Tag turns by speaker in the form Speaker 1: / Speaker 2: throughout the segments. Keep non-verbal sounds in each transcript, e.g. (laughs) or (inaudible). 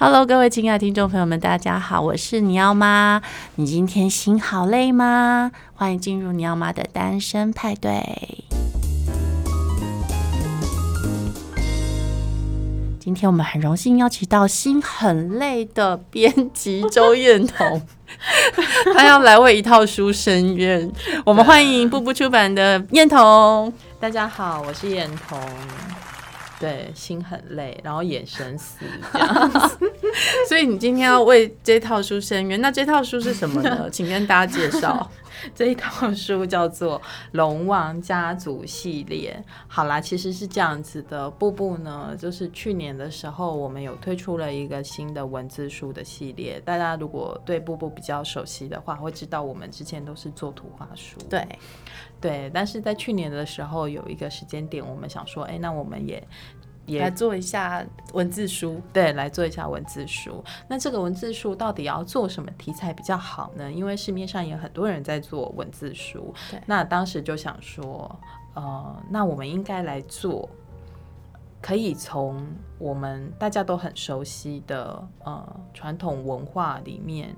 Speaker 1: Hello，各位亲爱的听众朋友们，大家好，我是尼奥妈。你今天心好累吗？欢迎进入尼奥妈的单身派对。今天我们很荣幸邀请到心很累的编辑周彦彤，(laughs) 他要来为一套书申冤。我们欢迎步步出版的彦彤。
Speaker 2: 大家好，我是彦彤。对，心很累，然后眼神死这样子。(laughs)
Speaker 1: 所以你今天要为这套书申冤，那这套书是什么呢？(laughs) 请跟大家介绍。
Speaker 2: 这一套书叫做《龙王家族系列》。好啦，其实是这样子的，步步呢，就是去年的时候，我们有推出了一个新的文字书的系列。大家如果对步步比较熟悉的话，会知道我们之前都是做图画书。
Speaker 1: 对。
Speaker 2: 对，但是在去年的时候有一个时间点，我们想说，哎，那我们也也
Speaker 1: 来做一下文字书，
Speaker 2: 对，来做一下文字书。那这个文字书到底要做什么题材比较好呢？因为市面上也有很多人在做文字书，
Speaker 1: 对。
Speaker 2: 那当时就想说，呃，那我们应该来做，可以从我们大家都很熟悉的呃传统文化里面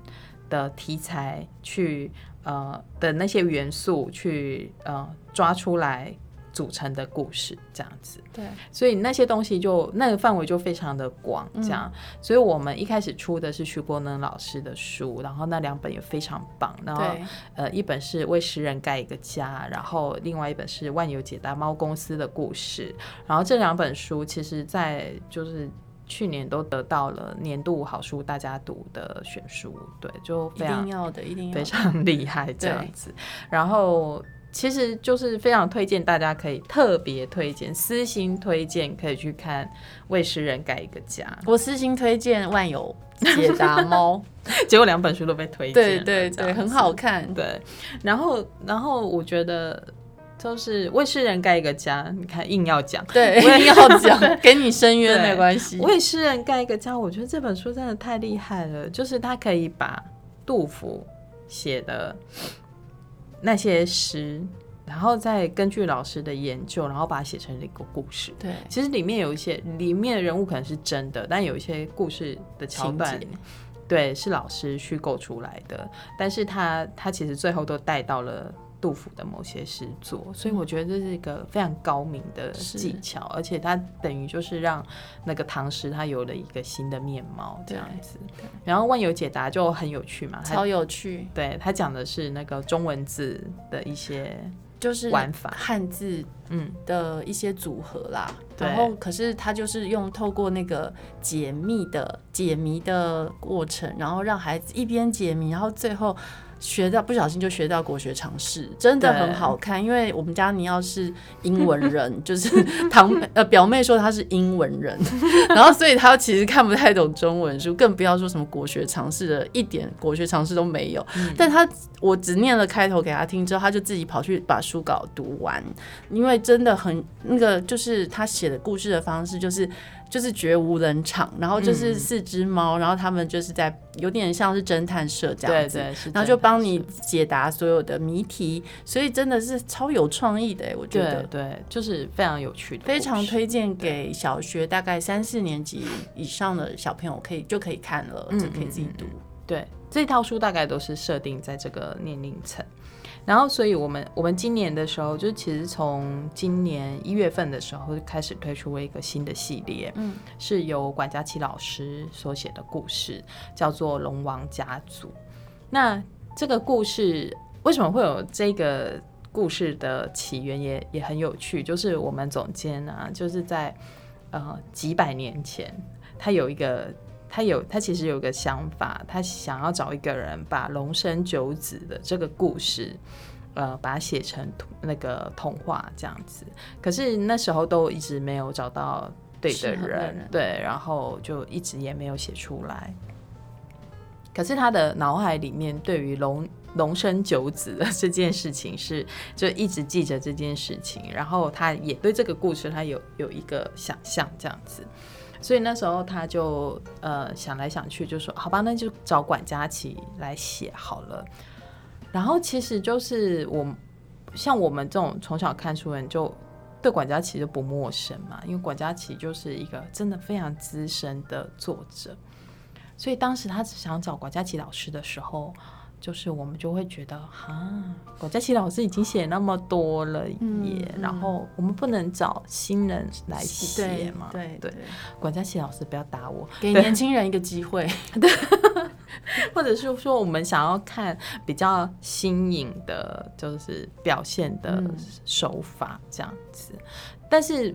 Speaker 2: 的题材去。呃的那些元素去呃抓出来组成的故事这样子，
Speaker 1: 对，
Speaker 2: 所以那些东西就那个范围就非常的广，这样，嗯，所以我们一开始出的是徐国能老师的书，然后那两本也非常棒，然后呃一本是为诗人盖一个家，然后另外一本是万有解答猫公司的故事，然后这两本书其实在就是。去年都得到了年度好书大家读的选书，对，就非常
Speaker 1: 要的，一定要
Speaker 2: 非常厉害这样子。然后其实就是非常推荐大家可以特别推荐，私心推荐可以去看《为诗人盖一个家》。
Speaker 1: 我私心推荐《万有解答猫》，(laughs)
Speaker 2: 结果两本书都被推荐，
Speaker 1: 对对对，很好看。
Speaker 2: 对，然后然后我觉得。就是为诗人盖一个家，你看硬要讲，
Speaker 1: 对，(laughs) 硬要讲，(laughs) 给你申冤没关系。
Speaker 2: 为诗人盖一个家，我觉得这本书真的太厉害了。就是他可以把杜甫写的那些诗，然后再根据老师的研究，然后把它写成了一个故事。
Speaker 1: 对，
Speaker 2: 其实里面有一些里面的人物可能是真的，但有一些故事的桥段，对，是老师虚构出来的。但是他他其实最后都带到了。杜甫的某些诗作，所以我觉得这是一个非常高明的技巧，而且它等于就是让那个唐诗它有了一个新的面貌，这样子。然后万有解答就很有趣嘛，
Speaker 1: 超有趣。
Speaker 2: 对，他讲的是那个中文字的一些就是玩法，
Speaker 1: 汉字嗯的一些组合啦。然后可是他就是用透过那个解密的解谜的过程，然后让孩子一边解谜，然后最后。学到不小心就学到国学常识，真的很好看。因为我们家尼奥是英文人，(laughs) 就是堂呃表妹说她是英文人，(laughs) 然后所以她其实看不太懂中文书，更不要说什么国学常识的，一点国学常识都没有。嗯、但他我只念了开头给他听之后，他就自己跑去把书稿读完，因为真的很那个，就是他写的故事的方式就是。就是绝无人场，然后就是四只猫，嗯，然后他们就是在有点像是侦探社这样子，对对，然后就帮你解答所有的谜题，所以真的是超有创意的，我觉得，
Speaker 2: 对对，就是非常有趣的，
Speaker 1: 非常推荐给小学大概三四年级以上的小朋友可以就可以看了，就可以自己读。嗯，
Speaker 2: 对，这套书大概都是设定在这个年龄层。然后，所以我们我们今年的时候，就其实从今年一月份的时候就开始推出了一个新的系列，嗯，是由管家琪老师所写的故事，叫做《龙王家族》。那这个故事为什么会有这个故事的起源也，也也很有趣。就是我们总监啊，就是在呃几百年前，他有一个。他有，他其实有个想法，他想要找一个人把龙生九子的这个故事，呃，把它写成那个童话这样子。可是那时候都一直没有找到对的人，人对，然后就一直也没有写出来。可是他的脑海里面对于龙龙生九子的这件事情是，就一直记着这件事情，然后他也对这个故事他有有一个想象这样子。所以那时候他就呃想来想去，就说好吧，那就找管家琪来写好了。然后其实就是我像我们这种从小看书人，就对管家琪就不陌生嘛，因为管家琪就是一个真的非常资深的作者。所以当时他只想找管家琪老师的时候。就是我们就会觉得，哈，管家琪老师已经写那么多了耶，然后我们不能找新人来写嘛？
Speaker 1: 对对，对
Speaker 2: 管家琪老师不要打我，
Speaker 1: 给年轻人一个机会，(laughs)
Speaker 2: 对，或者是说我们想要看比较新颖的，就是表现的手法这样子，嗯、但是。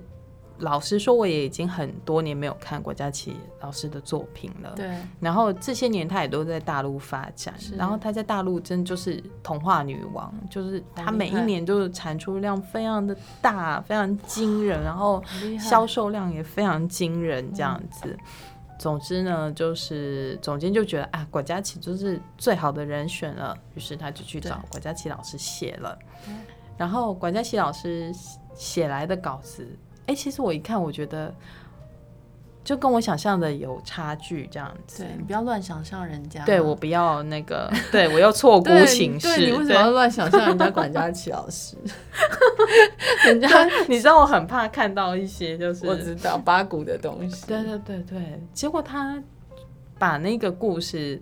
Speaker 2: 老实说，我也已经很多年没有看管家琪老师的作品了。
Speaker 1: 对。
Speaker 2: 然后这些年他也都在大陆发展，是然后他在大陆真就是童话女王，就是他每一年就是产出量非常的大，非常惊人，然后销售量也非常惊人，这样子。嗯、总之呢，就是总监就觉得啊，管家琪就是最好的人选了，于是他就去找管家琪老师写了。对然后管家琪老师写来的稿子。哎、欸，其实我一看，我觉得就跟我想象的有差距，这样子。
Speaker 1: 对，你不要乱想象人家。
Speaker 2: 对，我不要那个，对我又错 (laughs) 估形势。
Speaker 1: 对，你为什么要乱想象人家管家琪老师？(laughs) 人家，
Speaker 2: 你知道我很怕看到一些就是
Speaker 1: 我知道八股的东西。
Speaker 2: 对对对对，结果他把那个故事，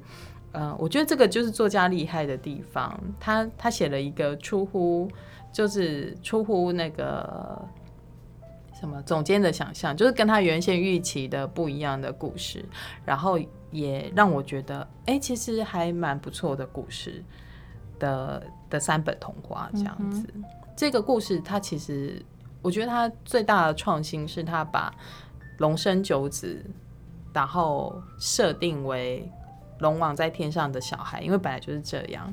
Speaker 2: 嗯，我觉得这个就是作家厉害的地方。他他写了一个出乎，就是出乎那个。什么总监的想象，就是跟他原先预期的不一样的故事，然后也让我觉得，哎、欸，其实还蛮不错的故事的的三本童话这样子。嗯、这个故事它其实，我觉得它最大的创新是它把龙生九子，然后设定为龙王在天上的小孩，因为本来就是这样。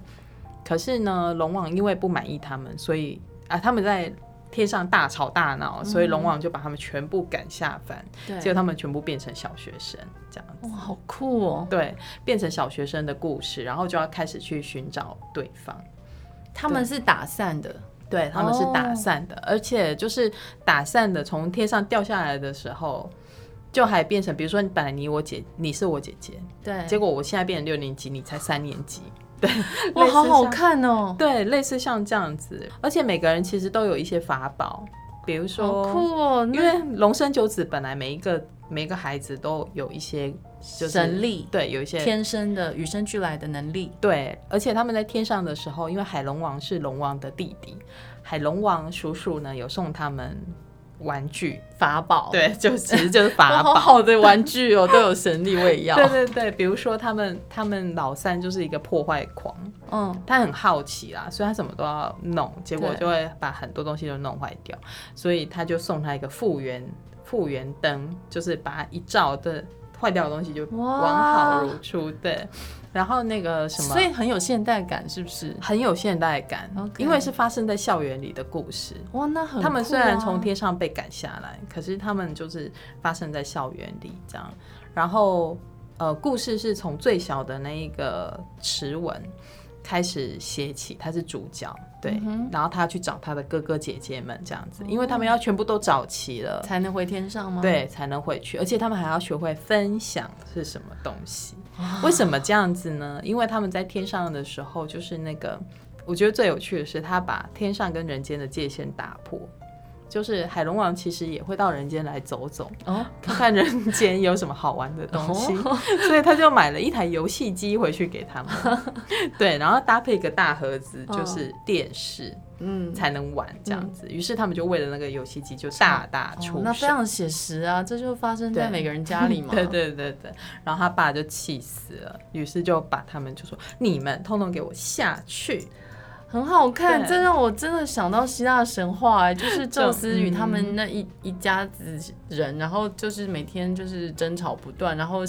Speaker 2: 可是呢，龙王因为不满意他们，所以啊，他们在。天上大吵大闹，所以龙王就把他们全部赶下凡，嗯、结果他们全部变成小学生，这样子。
Speaker 1: 哇，好酷哦！
Speaker 2: 对，变成小学生的故事，然后就要开始去寻找对方。
Speaker 1: 他们是打散的，
Speaker 2: 对，他们是打散的，哦、而且就是打散的，从天上掉下来的时候，就还变成，比如说，本来你我姐，你是我姐姐，
Speaker 1: 对，
Speaker 2: 结果我现在变成六年级，你才三年级。对，(laughs)
Speaker 1: 哇，好好看哦！
Speaker 2: 对，类似像这样子，而且每个人其实都有一些法宝，比如说，
Speaker 1: 好酷哦！
Speaker 2: 因为龙生九子本来每一个每一个孩子都有一些就是
Speaker 1: 神力，
Speaker 2: 对，有一些
Speaker 1: 天生的与生俱来的能力。
Speaker 2: 对，而且他们在天上的时候，因为海龙王是龙王的弟弟，海龙王叔叔呢有送他们。玩具
Speaker 1: 法宝，
Speaker 2: 对，就其实就是法宝。(laughs)
Speaker 1: 好好的玩具哦，都有神力，我也要。(laughs)
Speaker 2: 对对对，比如说他们，他们老三就是一个破坏狂，嗯，他很好奇啦，所以他什么都要弄，结果就会把很多东西都弄坏掉，所以他就送他一个复原复原灯，就是把它一照的坏掉的东西就完好如初，对。然后那个什么，
Speaker 1: 所以很有现代感，是不是？
Speaker 2: 很有现代感，Okay. 因为是发生在校园里的故事。
Speaker 1: 哇，那很、啊、
Speaker 2: 他们虽然从天上被赶下来，可是他们就是发生在校园里这样。然后，呃，故事是从最小的那一个迟文开始写起，他是主角，对。嗯、然后他要去找他的哥哥姐姐们这样子，因为他们要全部都找齐了，
Speaker 1: 才能回天上吗？
Speaker 2: 对，才能回去，而且他们还要学会分享是什么东西。为什么这样子呢？因为他们在天上的时候，就是那个，我觉得最有趣的是，他把天上跟人间的界限打破。就是海龙王其实也会到人间来走走，哦，看看人间有什么好玩的东西，哦、(laughs) 所以他就买了一台游戏机回去给他们。(laughs) 对，然后搭配一个大盒子，就是电视，嗯，才能玩这样子。于、嗯、是他们就为了那个游戏机就大大出
Speaker 1: 那非常写实啊！这就发生在每个人家里嘛。(laughs)
Speaker 2: 对对对对，然后他爸就气死了，于是就把他们就说：“你们通通给我下去。”
Speaker 1: 很好看，这让我真的想到希腊神话，哎，就是宙斯与他们那一、嗯、一家子人，然后就是每天就是争吵不断，然后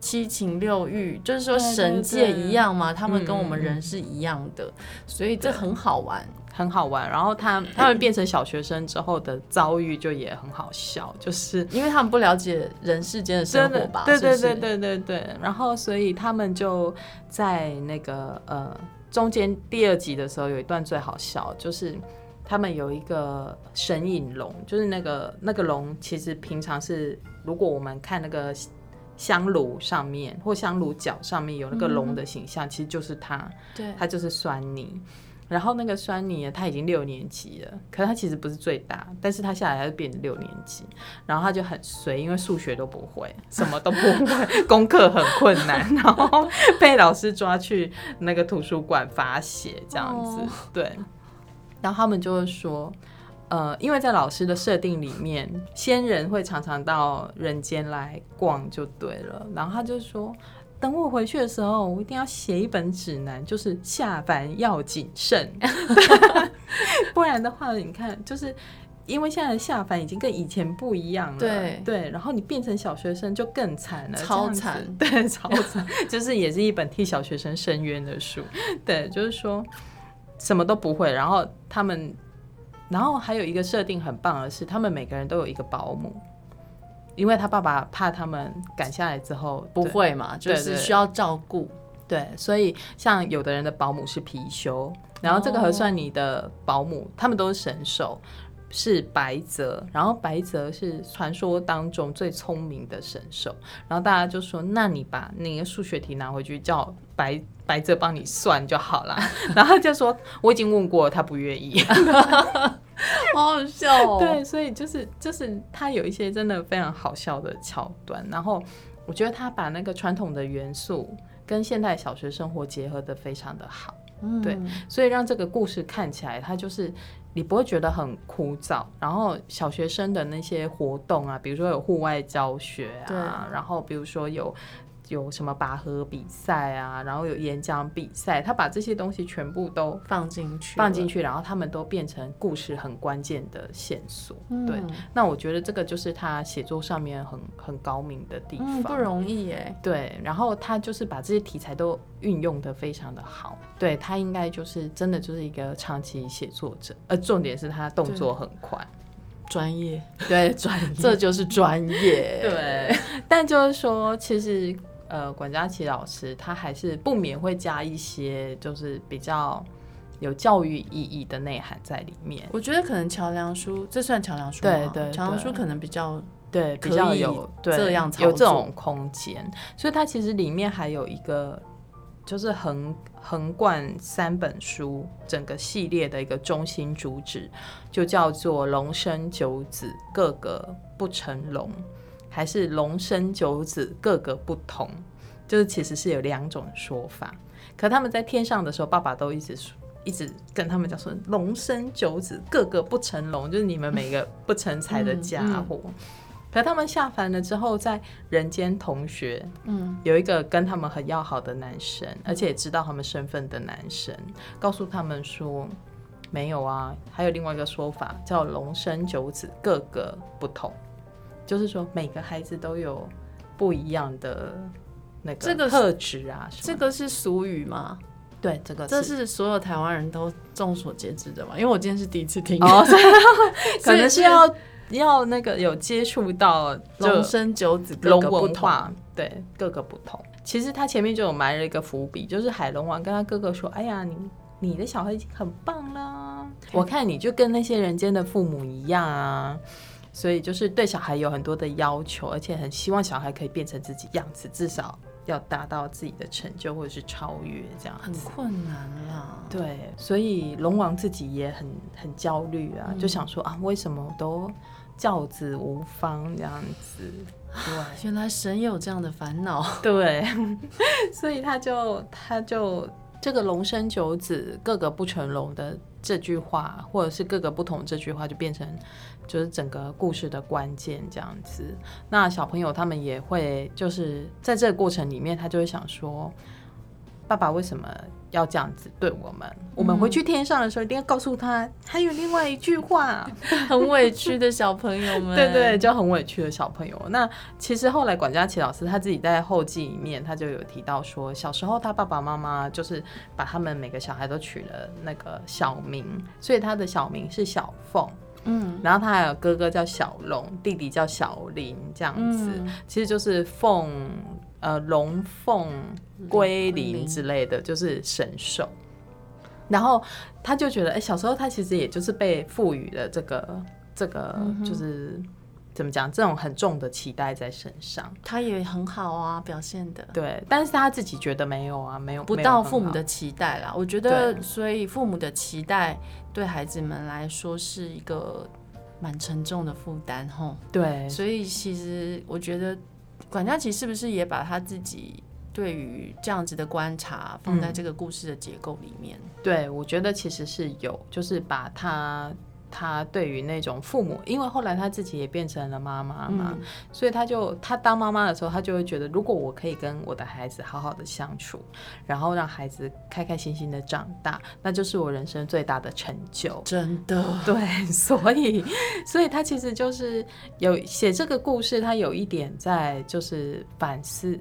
Speaker 1: 七情六欲，就是说神界一样嘛，他们跟我们人是一样的，嗯、所以这很好玩，
Speaker 2: 很好玩。然后他他们变成小学生之后的遭遇就也很好笑，就是
Speaker 1: 因为他们不了解人世间的生活吧，
Speaker 2: 对对对对对对。然后所以他们就在那个呃。中间第二集的时候有一段最好笑，就是他们有一个神隐龙，就是那个那个龙，其实平常是如果我们看那个香炉上面或香炉角上面有那个龙的形象，嗯、其实就是它，
Speaker 1: 对，
Speaker 2: 它就是酸妮。然后那个酸泥他已经六年级了，可是他其实不是最大，但是他下来他就变成六年级，然后他就很衰，因为数学都不会，什么都不会，功课很困难，然后被老师抓去那个图书馆罚写这样子，对。然后他们就会说，呃，因为在老师的设定里面，仙人会常常到人间来逛就对了，然后他就说。等我回去的时候，我一定要写一本指南，就是下凡要谨慎 (laughs) (laughs) 不然的话，你看，就是因为现在的下凡已经跟以前不一样了，
Speaker 1: 对
Speaker 2: 对，然后你变成小学生就更惨了，
Speaker 1: 超惨，
Speaker 2: 对，(laughs) 超惨，就是也是一本替小学生伸冤的书，对，就是说什么都不会，然后他们，然后还有一个设定很棒的是，他们每个人都有一个保姆。因为他爸爸怕他们赶下来之后
Speaker 1: 不会嘛，就是需要照顾，
Speaker 2: 对，所以像有的人的保姆是貔貅，然后这个核算你的保姆，他们都是神兽，是白泽，然后白泽是传说当中最聪明的神兽，然后大家就说，那你把那个数学题拿回去叫白白泽帮你算就好了，(laughs) 然后就说我已经问过，他不愿意。(laughs) (laughs)
Speaker 1: 好好笑哦！
Speaker 2: 对，所以就是就是他有一些真的非常好笑的桥段，然后我觉得他把那个传统的元素跟现代小学生活结合得非常的好，嗯，对，所以让这个故事看起来，它就是你不会觉得很枯燥，然后小学生的那些活动啊，比如说有户外教学啊，然后比如说有。有什么拔河比赛啊，然后有演讲比赛，他把这些东西全部都
Speaker 1: 放进去，
Speaker 2: 放进去，然后他们都变成故事很关键的线索。嗯、对，那我觉得这个就是他写作上面很很高明的地方，
Speaker 1: 嗯、不容易耶。
Speaker 2: 对，然后他就是把这些题材都运用的非常的好。对，他应该就是真的就是一个长期写作者，呃重点是他动作很快，
Speaker 1: 专业。
Speaker 2: 对，专业，(laughs)
Speaker 1: 这就是专业。
Speaker 2: 对，(laughs) 但就是说，其实。呃，管家琪老师他还是不免会加一些，就是比较有教育意义的内涵在里面。
Speaker 1: 我觉得可能桥梁书，这算桥梁书吗？对对，桥梁书可能比较
Speaker 2: 对比较有这样
Speaker 1: 对
Speaker 2: 有这种空间，所以它其实里面还有一个，就是横横贯三本书整个系列的一个中心主旨，就叫做“龙生九子，个个不成龙”。还是龙生九子，各个不同，就是其实是有两种说法。可他们在天上的时候，爸爸都一直说，一直跟他们讲说，龙生九子，个个不成龙，就是你们每个不成才的家伙。嗯嗯、可他们下凡了之后，在人间同学，嗯，有一个跟他们很要好的男生，嗯、而且也知道他们身份的男生，告诉他们说，没有啊，还有另外一个说法叫龙生九子，各个不同。就是说，每个孩子都有不一样的那个特质啊。
Speaker 1: 这个是俗语吗？
Speaker 2: 对，这个
Speaker 1: 这是所有台湾人都众所皆知的嘛。因为我今天是第一次听，(laughs)
Speaker 2: 可能是要要那个有接触到
Speaker 1: 龙生九子，
Speaker 2: 龙文化，对，各个不同。其实他前面就有埋了一个伏笔，就是海龙王跟他哥哥说：“哎呀，你你的小孩已经很棒啦，我看你就跟那些人间的父母一样啊。”所以就是对小孩有很多的要求，而且很希望小孩可以变成自己样子，至少要达到自己的成就或者是超越这样。
Speaker 1: 很困难啊。
Speaker 2: 对，所以龙王自己也很很焦虑啊，嗯、就想说啊，为什么都教子无方这样子？对，(laughs)
Speaker 1: 原来神也有这样的烦恼。(laughs)
Speaker 2: 对，(laughs) 所以他就他就这个龙生九子，各个不成龙的这句话，或者是各个不同这句话，就变成。就是整个故事的关键这样子，那小朋友他们也会就是在这个过程里面，他就会想说，爸爸为什么要这样子对我们？嗯、我们回去天上的时候一定要告诉他，还有另外一句话，(laughs)
Speaker 1: 很委屈的小朋友们，(laughs)
Speaker 2: 对对，就很委屈的小朋友。那其实后来管家齐老师他自己在后记里面，他就有提到说，小时候他爸爸妈妈就是把他们每个小孩都取了那个小名，所以他的小名是小凤。嗯，然后他还有哥哥叫小龙，弟弟叫小林，这样子，嗯、其实就是凤，呃，龙凤归林之类的，就是神兽。然后他就觉得，哎，小时候他其实也就是被赋予了这个，这个就是。怎么讲？这种很重的期待在身上，
Speaker 1: 他也很好啊，表现的
Speaker 2: 对，但是他自己觉得没有啊，没有
Speaker 1: 不到父母的期待啦。我觉得，所以父母的期待对孩子们来说是一个蛮沉重的负担，吼。
Speaker 2: 对，
Speaker 1: 所以其实我觉得管家琪是不是也把他自己对于这样子的观察放在这个故事的结构里面？
Speaker 2: 嗯、对，我觉得其实是有，就是把他。他对于那种父母，因为后来他自己也变成了妈妈嘛，嗯、所以他就他当妈妈的时候，他就会觉得，如果我可以跟我的孩子好好的相处，然后让孩子开开心心的长大，那就是我人生最大的成就。
Speaker 1: 真的，
Speaker 2: 对，所以，所以他其实就是有写这个故事，他有一点在就是反思，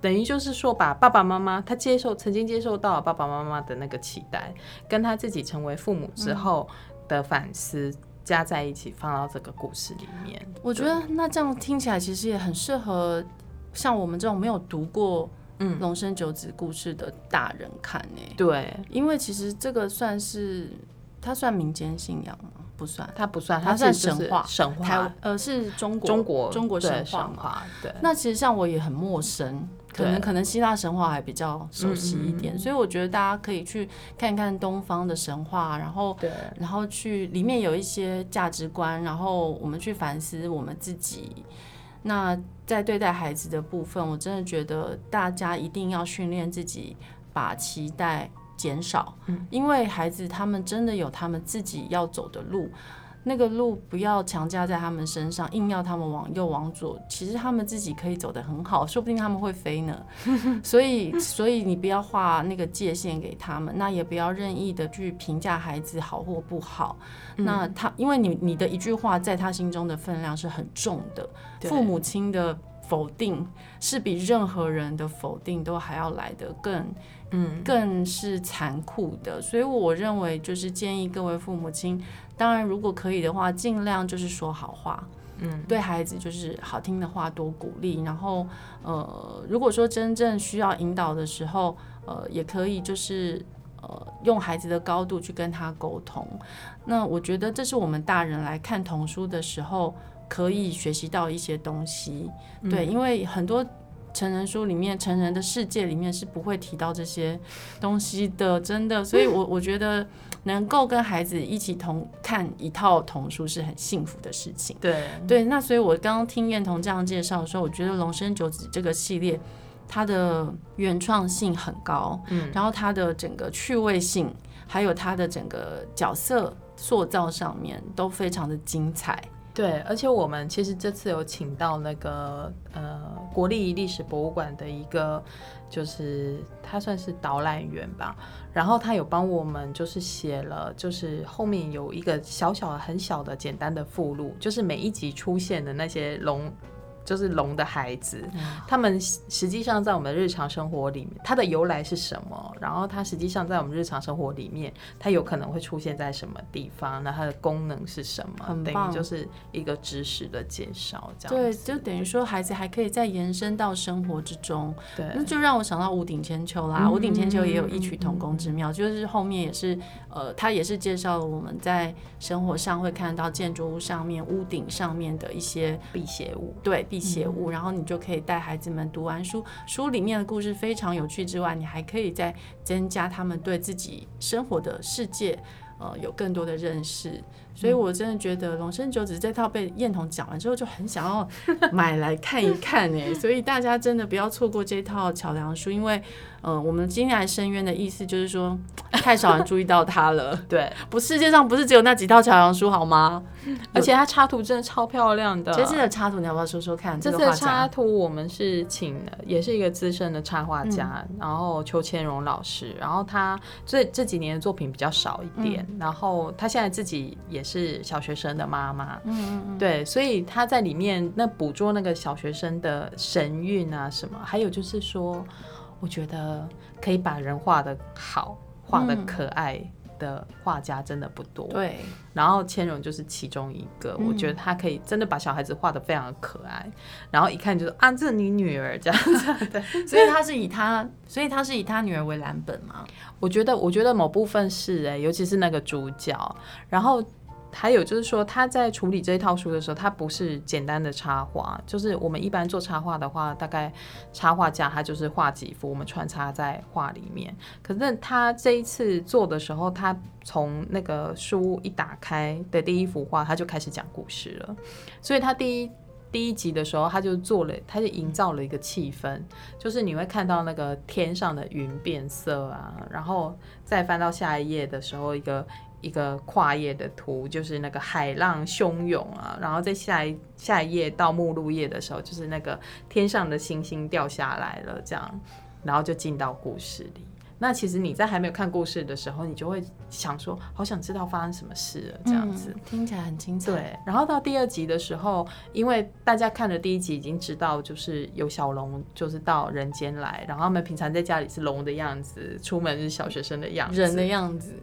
Speaker 2: 等于就是说把爸爸妈妈他接受曾经接受到爸爸妈妈的那个期待，跟他自己成为父母之后。嗯的反思加在一起放到这个故事里面，
Speaker 1: 我觉得那这样听起来其实也很适合像我们这种没有读过嗯龙生九子故事的大人看呢、欸。
Speaker 2: 对，
Speaker 1: 因为其实这个算是它算民间信仰吗？不算，
Speaker 2: 它不算，
Speaker 1: 它算神话。
Speaker 2: 神话，
Speaker 1: 呃，是中国
Speaker 2: 中国
Speaker 1: 中国神话。对，那其实像我也很陌生。可能可能希腊神话还比较熟悉一点，所以我觉得大家可以去看看东方的神话，然后然后去里面有一些价值观，然后我们去反思我们自己。那在对待孩子的部分，我真的觉得大家一定要训练自己把期待减少，因为孩子他们真的有他们自己要走的路。那个路不要强加在他们身上，硬要他们往右往左，其实他们自己可以走得很好，说不定他们会飞呢。(laughs) 所以，所以你不要画那个界限给他们，那也不要任意的去评价孩子好或不好。那他，因为你你的一句话在他心中的分量是很重的，父母亲的否定是比任何人的否定都还要来得更，嗯，更是残酷的。所以我认为，就是建议各位父母亲。当然，如果可以的话，尽量就是说好话，嗯，对孩子就是好听的话多鼓励。然后，呃，如果说真正需要引导的时候，呃，也可以就是呃，用孩子的高度去跟他沟通。那我觉得这是我们大人来看童书的时候可以学习到一些东西，对，因为很多。成人书里面，成人的世界里面是不会提到这些东西的，真的。所以我，我我觉得能够跟孩子一起同看一套童书是很幸福的事情。
Speaker 2: 对
Speaker 1: 对，那所以我刚刚听燕彤这样介绍的时候，我觉得《龙生九子》这个系列它的原创性很高，嗯，然后它的整个趣味性，还有它的整个角色塑造上面都非常的精彩。
Speaker 2: 对，而且我们其实这次有请到那个呃国立历史博物馆的一个，就是他算是导览员吧，然后他有帮我们就是写了，就是后面有一个小小的、很小的、简单的附录，就是每一集出现的那些龙。就是龙的孩子，他们实际上在我们的日常生活里面，它的由来是什么？然后它实际上在我们日常生活里面，它有可能会出现在什么地方？那它的功能是什么？
Speaker 1: 很。
Speaker 2: 等于就是一个知识的介绍，这样。
Speaker 1: 对，就等于说孩子还可以再延伸到生活之中。
Speaker 2: 对，
Speaker 1: 那就让我想到屋顶千秋啦。屋顶千秋也有异曲同工之妙，就是后面也是呃，他也是介绍了我们在生活上会看到建筑物上面、屋顶上面的一些
Speaker 2: 辟邪物。
Speaker 1: 对。写物，然后你就可以带孩子们读完书，书里面的故事非常有趣之外，你还可以再增加他们对自己生活的世界，呃，有更多的认识。所以我真的觉得《龙生九子》这套被彦彤讲完之后，就很想要 (laughs) 买来看一看哎。所以大家真的不要错过这套桥梁书，因为。嗯，我们今天来深渊的意思就是说，太少人注意到它了。(laughs)
Speaker 2: 对，
Speaker 1: 不，世界上不是只有那几套桥梁书好吗？
Speaker 2: 而且它插图真的超漂亮的。
Speaker 1: 这次的插图你要不要说说看？
Speaker 2: 这次的插图我们是请的，也是一个资深的插画家，嗯、然后邱千荣老师。然后他这这几年的作品比较少一点，嗯、然后他现在自己也是小学生的妈妈。嗯嗯嗯。对，所以他在里面那捕捉那个小学生的神韵啊什么，还有就是说。我觉得可以把人画的好、画的可爱的画家真的不多。
Speaker 1: 对，
Speaker 2: 然后千荣就是其中一个。我觉得他可以真的把小孩子画的非常的可爱，然后一看就是啊，这是你女儿这样子。(laughs) 对，
Speaker 1: 所以他是以他，所以他是以他女儿为蓝本吗？
Speaker 2: 我觉得，我觉得某部分是哎、欸，尤其是那个主角，然后。还有就是说，他在处理这一套书的时候，他不是简单的插画，就是我们一般做插画的话，大概插画家他就是画几幅，我们穿插在画里面。可是他这一次做的时候，他从那个书一打开的第一幅画，他就开始讲故事了。所以他第一第一集的时候，他就做了，他就营造了一个气氛，就是你会看到那个天上的云变色啊，然后再翻到下一页的时候，一个。一个跨页的图，就是那个海浪汹涌啊，然后在下一下一页到目录页的时候，就是那个天上的星星掉下来了，这样，然后就进到故事里。那其实你在还没有看故事的时候，你就会想说，好想知道发生什么事了，这样子，
Speaker 1: 嗯，听起来很精彩。
Speaker 2: 对，然后到第二集的时候，因为大家看了第一集已经知道，就是有小龙就是到人间来，然后他们平常在家里是龙的样子，出门是小学生的样子，
Speaker 1: 人的样子。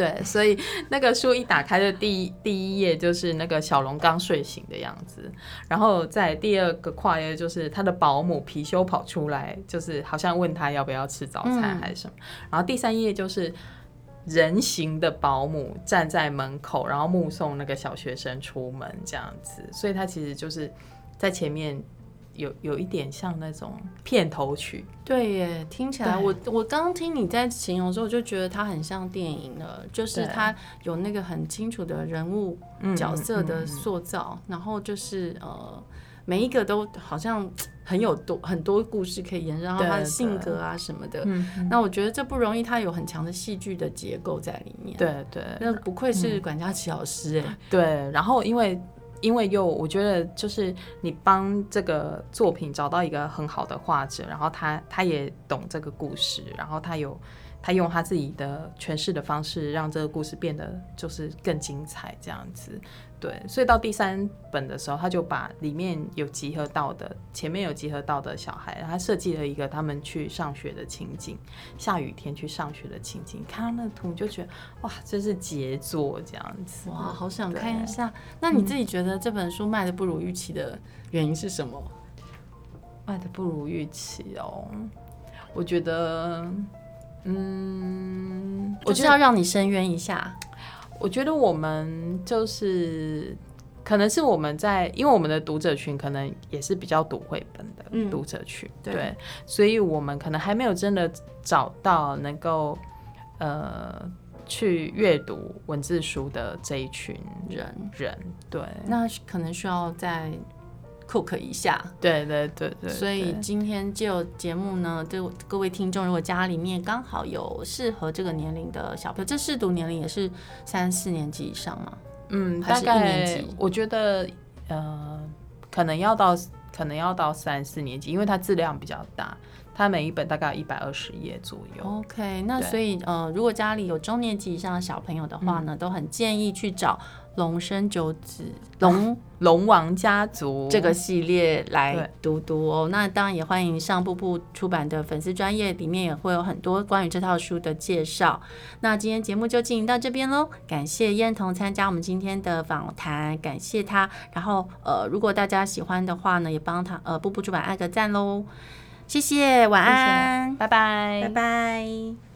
Speaker 2: 对，所以那个书一打开的第一第一页就是那个小龙刚睡醒的样子，然后在第二个跨页就是他的保姆貔貅跑出来，就是好像问他要不要吃早餐还是什么，嗯、然后第三页就是人形的保姆站在门口，然后目送那个小学生出门这样子，所以他其实就是在前面。有有一点像那种片头曲，
Speaker 1: 对耶，听起来我我刚听你在形容的时候，我就觉得它很像电影了，就是它有那个很清楚的人物角色的塑造，然后就是呃每一个都好像很有多 (coughs) 很多故事可以延伸，然后他的性格啊什么的，那我觉得这不容易，它有很强的戏剧的结构在里面，
Speaker 2: 对对，
Speaker 1: 那不愧是管家齐老师哎，
Speaker 2: 对，然后因为。因为又我觉得就是你帮这个作品找到一个很好的画者，然后他他也懂这个故事，然后他有他用他自己的诠释的方式，让这个故事变得就是更精彩这样子。对，所以到第三本的时候，他就把里面有集合到的，前面有集合到的小孩，他设计了一个他们去上学的情景，下雨天去上学的情景。看到那个图就觉得哇，这是杰作这样子。
Speaker 1: 哇，好想看一下。那你自己觉得这本书卖的不如预期的原因是什么？
Speaker 2: 卖的不如预期哦，我觉得，嗯，
Speaker 1: 我就要让你深渊一下。
Speaker 2: 我觉得我们就是，可能是我们在，因为我们的读者群可能也是比较读绘本的读者群，嗯、对，对，所以我们可能还没有真的找到能够呃去阅读文字书的这一群人人，对，
Speaker 1: 那可能需要在。Cook 一下，
Speaker 2: 对对对对，
Speaker 1: 所以今天就节目呢，就各位听众，如果家里面刚好有适合这个年龄的小朋友，这适读年龄也是三四年级以上吗？
Speaker 2: 嗯，大概我觉得呃，可能要到可能要到三四年级，因为它质量比较大，它每一本大概一百二十页左右。
Speaker 1: OK，那所以呃，如果家里有中年级以上的小朋友的话呢，嗯、都很建议去找。龙生九子，龙龙王家族 (laughs) 这个系列来读读哦。那当然也欢迎上步步出版的粉丝专业，里面也会有很多关于这套书的介绍。那今天节目就进行到这边喽，感谢燕彤参加我们今天的访谈，感谢他。然后呃，如果大家喜欢的话呢，也帮他呃步步出版按个赞喽，谢谢，晚安，谢谢，拜拜，拜拜。